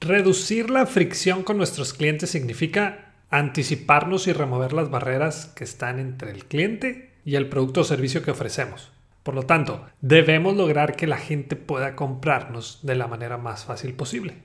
Reducir la fricción con nuestros clientes significa anticiparnos y remover las barreras que están entre el cliente y el producto o servicio que ofrecemos. Por lo tanto, debemos lograr que la gente pueda comprarnos de la manera más fácil posible.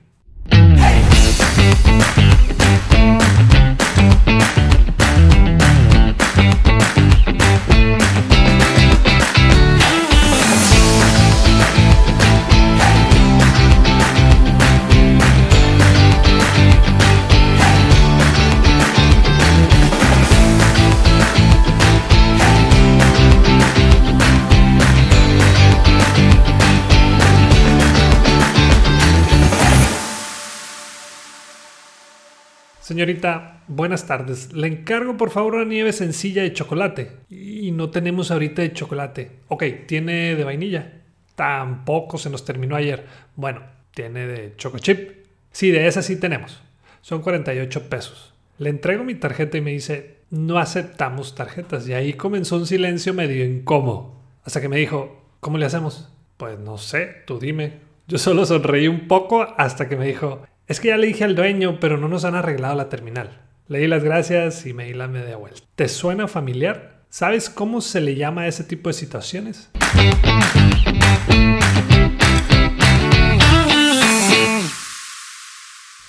Señorita, buenas tardes. Le encargo por favor una nieve sencilla de chocolate. Y no tenemos ahorita de chocolate. Ok, ¿tiene de vainilla? Tampoco se nos terminó ayer. Bueno, ¿tiene de choco chip? Sí, de esa sí tenemos. Son 48 pesos. Le entrego mi tarjeta y me dice, no aceptamos tarjetas. Y ahí comenzó un silencio medio incómodo. Hasta que me dijo, ¿cómo le hacemos? Pues no sé, tú dime. Yo solo sonreí un poco hasta que me dijo, es que ya le dije al dueño, pero no nos han arreglado la terminal. Le di las gracias y me di la media vuelta. ¿Te suena familiar? ¿Sabes cómo se le llama a ese tipo de situaciones?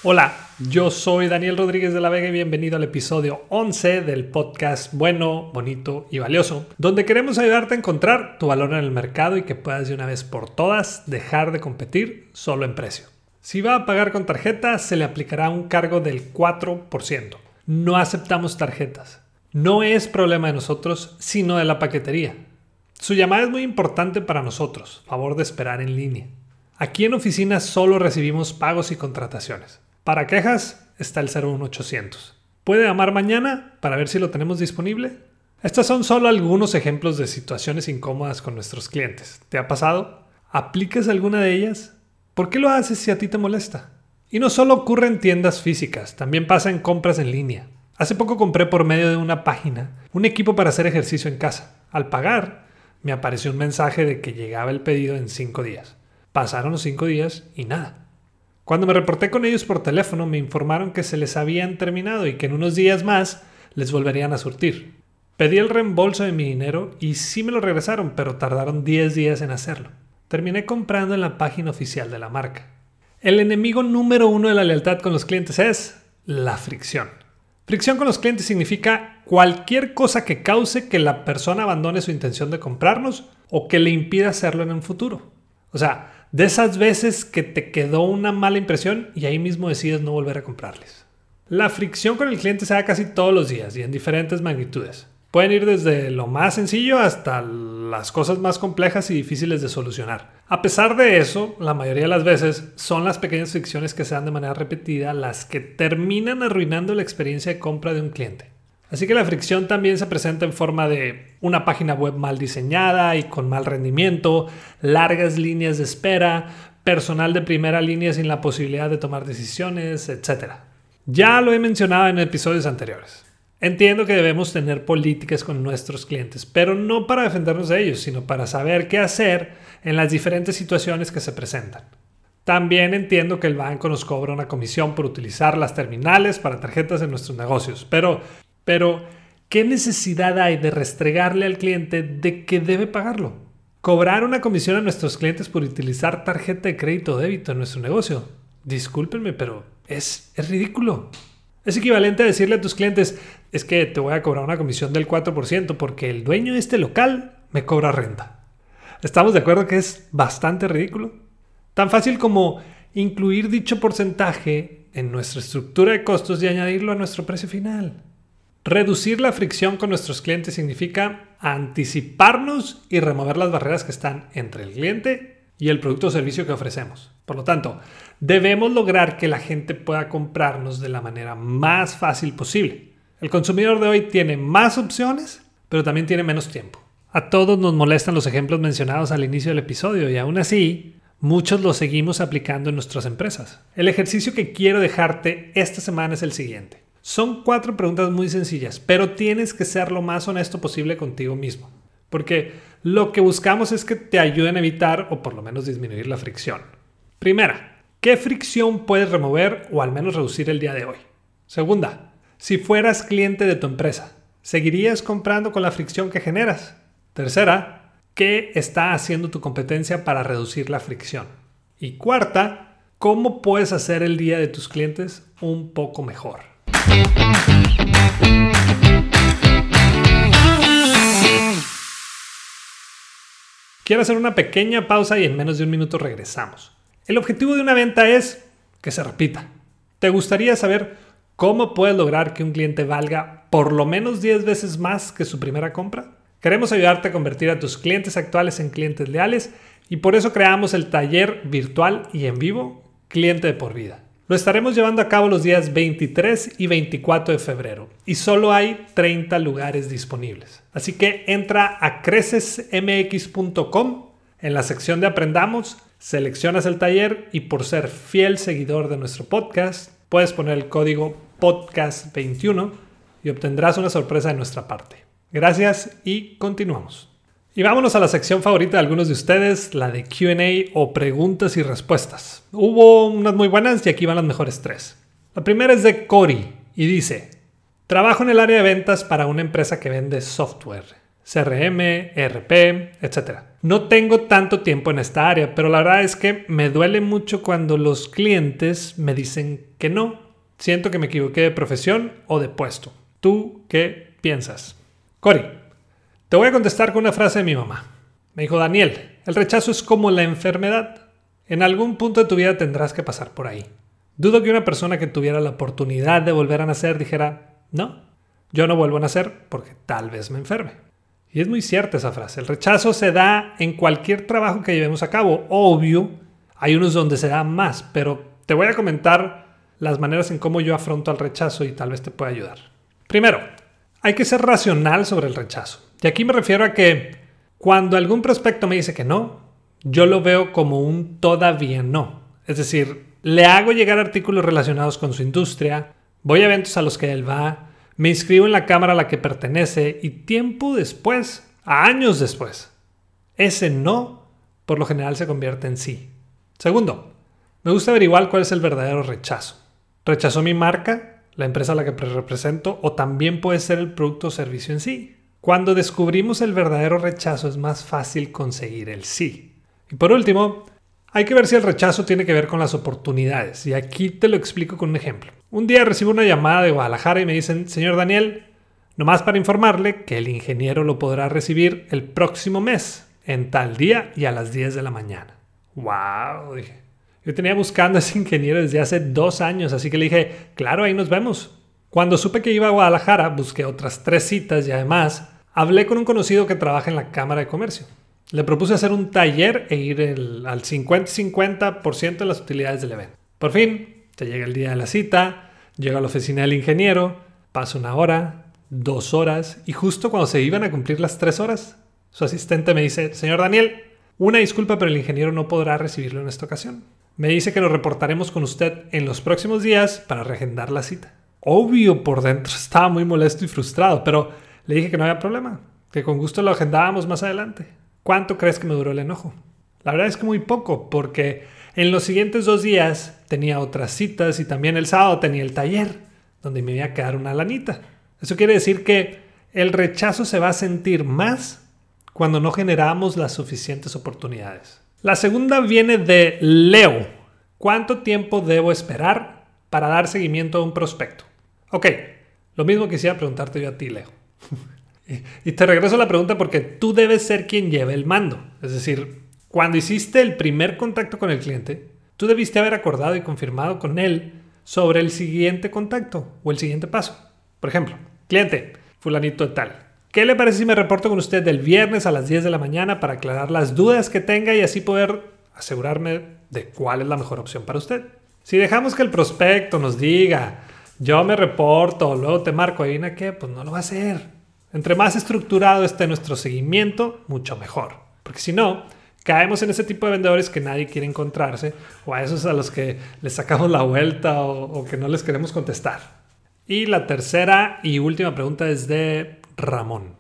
Hola, yo soy Daniel Rodríguez de la Vega y bienvenido al episodio 11 del podcast Bueno, Bonito y Valioso, donde queremos ayudarte a encontrar tu valor en el mercado y que puedas de una vez por todas dejar de competir solo en precio. Si va a pagar con tarjeta, se le aplicará un cargo del 4%. No aceptamos tarjetas. No es problema de nosotros, sino de la paquetería. Su llamada es muy importante para nosotros. Favor de esperar en línea. Aquí en oficina solo recibimos pagos y contrataciones. Para quejas está el 01800. ¿Puede llamar mañana para ver si lo tenemos disponible? Estos son solo algunos ejemplos de situaciones incómodas con nuestros clientes. ¿Te ha pasado? ¿Aplicas alguna de ellas? ¿Por qué lo haces si a ti te molesta? Y no solo ocurre en tiendas físicas, también pasa en compras en línea. Hace poco compré por medio de una página un equipo para hacer ejercicio en casa. Al pagar, me apareció un mensaje de que llegaba el pedido en 5 días. Pasaron los 5 días y nada. Cuando me reporté con ellos por teléfono me informaron que se les habían terminado y que en unos días más les volverían a surtir. Pedí el reembolso de mi dinero y sí me lo regresaron, pero tardaron 10 días en hacerlo terminé comprando en la página oficial de la marca. El enemigo número uno de la lealtad con los clientes es la fricción. Fricción con los clientes significa cualquier cosa que cause que la persona abandone su intención de comprarnos o que le impida hacerlo en el futuro. O sea, de esas veces que te quedó una mala impresión y ahí mismo decides no volver a comprarles. La fricción con el cliente se da casi todos los días y en diferentes magnitudes. Pueden ir desde lo más sencillo hasta las cosas más complejas y difíciles de solucionar. A pesar de eso, la mayoría de las veces son las pequeñas fricciones que se dan de manera repetida las que terminan arruinando la experiencia de compra de un cliente. Así que la fricción también se presenta en forma de una página web mal diseñada y con mal rendimiento, largas líneas de espera, personal de primera línea sin la posibilidad de tomar decisiones, etc. Ya lo he mencionado en episodios anteriores. Entiendo que debemos tener políticas con nuestros clientes, pero no para defendernos de ellos, sino para saber qué hacer en las diferentes situaciones que se presentan. También entiendo que el banco nos cobra una comisión por utilizar las terminales para tarjetas en nuestros negocios, pero, pero, ¿qué necesidad hay de restregarle al cliente de que debe pagarlo? Cobrar una comisión a nuestros clientes por utilizar tarjeta de crédito o débito en nuestro negocio. Discúlpenme, pero es, es ridículo. Es equivalente a decirle a tus clientes, es que te voy a cobrar una comisión del 4% porque el dueño de este local me cobra renta. ¿Estamos de acuerdo que es bastante ridículo? Tan fácil como incluir dicho porcentaje en nuestra estructura de costos y añadirlo a nuestro precio final. Reducir la fricción con nuestros clientes significa anticiparnos y remover las barreras que están entre el cliente y el producto o servicio que ofrecemos. Por lo tanto, debemos lograr que la gente pueda comprarnos de la manera más fácil posible. El consumidor de hoy tiene más opciones, pero también tiene menos tiempo. A todos nos molestan los ejemplos mencionados al inicio del episodio y aún así, muchos los seguimos aplicando en nuestras empresas. El ejercicio que quiero dejarte esta semana es el siguiente. Son cuatro preguntas muy sencillas, pero tienes que ser lo más honesto posible contigo mismo. Porque lo que buscamos es que te ayuden a evitar o por lo menos disminuir la fricción. Primera, ¿qué fricción puedes remover o al menos reducir el día de hoy? Segunda, si fueras cliente de tu empresa, ¿seguirías comprando con la fricción que generas? Tercera, ¿qué está haciendo tu competencia para reducir la fricción? Y cuarta, ¿cómo puedes hacer el día de tus clientes un poco mejor? Quiero hacer una pequeña pausa y en menos de un minuto regresamos. El objetivo de una venta es que se repita. ¿Te gustaría saber cómo puedes lograr que un cliente valga por lo menos 10 veces más que su primera compra? Queremos ayudarte a convertir a tus clientes actuales en clientes leales y por eso creamos el taller virtual y en vivo Cliente de por vida. Lo estaremos llevando a cabo los días 23 y 24 de febrero y solo hay 30 lugares disponibles. Así que entra a crecesmx.com en la sección de Aprendamos, seleccionas el taller y por ser fiel seguidor de nuestro podcast, puedes poner el código podcast21 y obtendrás una sorpresa de nuestra parte. Gracias y continuamos. Y vámonos a la sección favorita de algunos de ustedes, la de QA o preguntas y respuestas. Hubo unas muy buenas y aquí van las mejores tres. La primera es de Cory y dice, trabajo en el área de ventas para una empresa que vende software, CRM, ERP, etc. No tengo tanto tiempo en esta área, pero la verdad es que me duele mucho cuando los clientes me dicen que no. Siento que me equivoqué de profesión o de puesto. ¿Tú qué piensas? Cory, te voy a contestar con una frase de mi mamá. Me dijo, Daniel, el rechazo es como la enfermedad. En algún punto de tu vida tendrás que pasar por ahí. Dudo que una persona que tuviera la oportunidad de volver a nacer dijera, no, yo no vuelvo a nacer porque tal vez me enferme. Y es muy cierta esa frase. El rechazo se da en cualquier trabajo que llevemos a cabo. Obvio, hay unos donde se da más, pero te voy a comentar las maneras en cómo yo afronto al rechazo y tal vez te pueda ayudar. Primero, hay que ser racional sobre el rechazo. Y aquí me refiero a que cuando algún prospecto me dice que no, yo lo veo como un todavía no. Es decir, le hago llegar artículos relacionados con su industria, voy a eventos a los que él va, me inscribo en la cámara a la que pertenece y tiempo después, años después, ese no por lo general se convierte en sí. Segundo, me gusta averiguar cuál es el verdadero rechazo. ¿Rechazó mi marca, la empresa a la que represento, o también puede ser el producto o servicio en sí? Cuando descubrimos el verdadero rechazo es más fácil conseguir el sí. Y por último, hay que ver si el rechazo tiene que ver con las oportunidades. Y aquí te lo explico con un ejemplo. Un día recibo una llamada de Guadalajara y me dicen, señor Daniel, nomás para informarle que el ingeniero lo podrá recibir el próximo mes, en tal día y a las 10 de la mañana. ¡Wow! Dije. Yo tenía buscando a ese ingeniero desde hace dos años, así que le dije, claro, ahí nos vemos. Cuando supe que iba a Guadalajara, busqué otras tres citas y además Hablé con un conocido que trabaja en la Cámara de Comercio. Le propuse hacer un taller e ir al 50-50% de las utilidades del evento. Por fin, se llega el día de la cita, llego a la oficina del ingeniero, pasa una hora, dos horas y justo cuando se iban a cumplir las tres horas, su asistente me dice, señor Daniel, una disculpa, pero el ingeniero no podrá recibirlo en esta ocasión. Me dice que nos reportaremos con usted en los próximos días para reagendar la cita. Obvio por dentro estaba muy molesto y frustrado, pero le dije que no había problema, que con gusto lo agendábamos más adelante. ¿Cuánto crees que me duró el enojo? La verdad es que muy poco, porque en los siguientes dos días tenía otras citas y también el sábado tenía el taller, donde me iba a quedar una lanita. Eso quiere decir que el rechazo se va a sentir más cuando no generamos las suficientes oportunidades. La segunda viene de Leo. ¿Cuánto tiempo debo esperar para dar seguimiento a un prospecto? Ok, lo mismo quisiera preguntarte yo a ti, Leo. y te regreso a la pregunta porque tú debes ser quien lleve el mando. Es decir, cuando hiciste el primer contacto con el cliente, tú debiste haber acordado y confirmado con él sobre el siguiente contacto o el siguiente paso. Por ejemplo, cliente, fulanito de tal. ¿Qué le parece si me reporto con usted el viernes a las 10 de la mañana para aclarar las dudas que tenga y así poder asegurarme de cuál es la mejor opción para usted? Si dejamos que el prospecto nos diga, yo me reporto, luego te marco, ahí ¿a qué? Pues no lo va a hacer. Entre más estructurado esté nuestro seguimiento, mucho mejor. Porque si no, caemos en ese tipo de vendedores que nadie quiere encontrarse o a esos a los que les sacamos la vuelta o que no les queremos contestar. Y la tercera y última pregunta es de Ramón.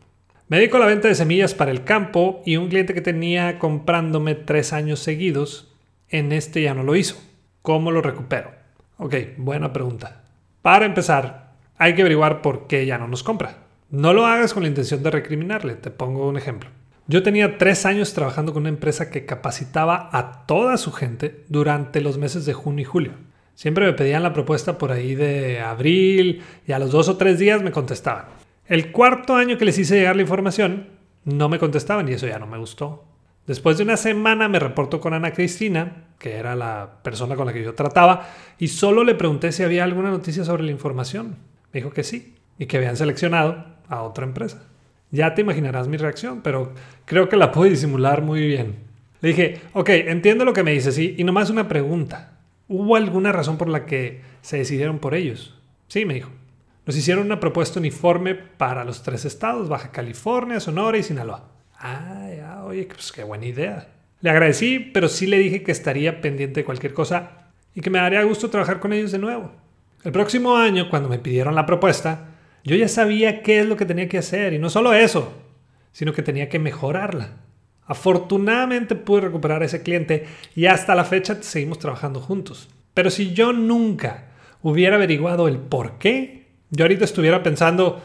Me dedico a la venta de semillas para el campo y un cliente que tenía comprándome tres años seguidos, en este ya no lo hizo. ¿Cómo lo recupero? Ok, buena pregunta. Para empezar, hay que averiguar por qué ya no nos compra. No lo hagas con la intención de recriminarle. Te pongo un ejemplo. Yo tenía tres años trabajando con una empresa que capacitaba a toda su gente durante los meses de junio y julio. Siempre me pedían la propuesta por ahí de abril y a los dos o tres días me contestaban. El cuarto año que les hice llegar la información, no me contestaban y eso ya no me gustó. Después de una semana me reportó con Ana Cristina, que era la persona con la que yo trataba, y solo le pregunté si había alguna noticia sobre la información. Me dijo que sí, y que habían seleccionado a otra empresa. Ya te imaginarás mi reacción, pero creo que la pude disimular muy bien. Le dije, ok, entiendo lo que me dices, y nomás una pregunta. ¿Hubo alguna razón por la que se decidieron por ellos? Sí, me dijo. Nos hicieron una propuesta uniforme para los tres estados, Baja California, Sonora y Sinaloa. Ah, ya, oye, pues qué buena idea. Le agradecí, pero sí le dije que estaría pendiente de cualquier cosa y que me daría gusto trabajar con ellos de nuevo. El próximo año, cuando me pidieron la propuesta, yo ya sabía qué es lo que tenía que hacer y no solo eso, sino que tenía que mejorarla. Afortunadamente pude recuperar a ese cliente y hasta la fecha seguimos trabajando juntos. Pero si yo nunca hubiera averiguado el por qué, yo ahorita estuviera pensando,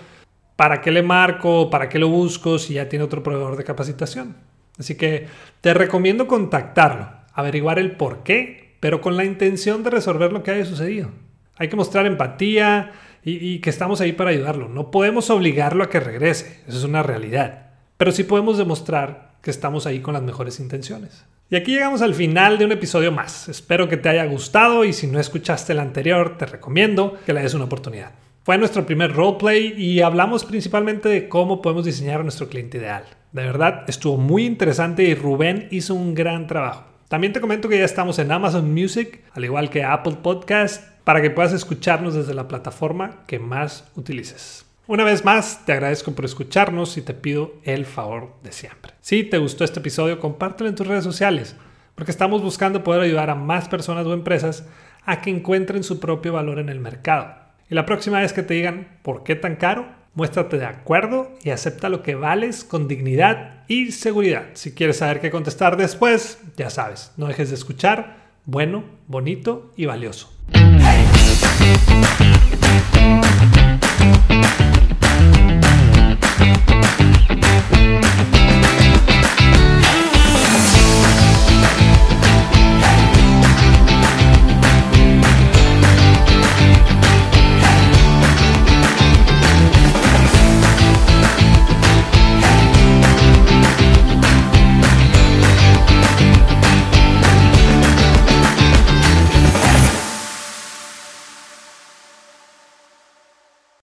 ¿para qué le marco? ¿Para qué lo busco si ya tiene otro proveedor de capacitación? Así que te recomiendo contactarlo, averiguar el por qué, pero con la intención de resolver lo que haya sucedido. Hay que mostrar empatía y, que estamos ahí para ayudarlo. No podemos obligarlo a que regrese, eso es una realidad. Pero sí podemos demostrar que estamos ahí con las mejores intenciones. Y aquí llegamos al final de un episodio más. Espero que te haya gustado y si no escuchaste el anterior, te recomiendo que le des una oportunidad. Fue nuestro primer roleplay y hablamos principalmente de cómo podemos diseñar a nuestro cliente ideal. De verdad, estuvo muy interesante y Rubén hizo un gran trabajo. También te comento que ya estamos en Amazon Music, al igual que Apple Podcast, para que puedas escucharnos desde la plataforma que más utilices. Una vez más, te agradezco por escucharnos y te pido el favor de siempre. Si te gustó este episodio, compártelo en tus redes sociales, porque estamos buscando poder ayudar a más personas o empresas a que encuentren su propio valor en el mercado. Y la próxima vez que te digan por qué tan caro, muéstrate de acuerdo y acepta lo que vales con dignidad y seguridad. Si quieres saber qué contestar después, ya sabes, no dejes de escuchar bueno, bonito y valioso.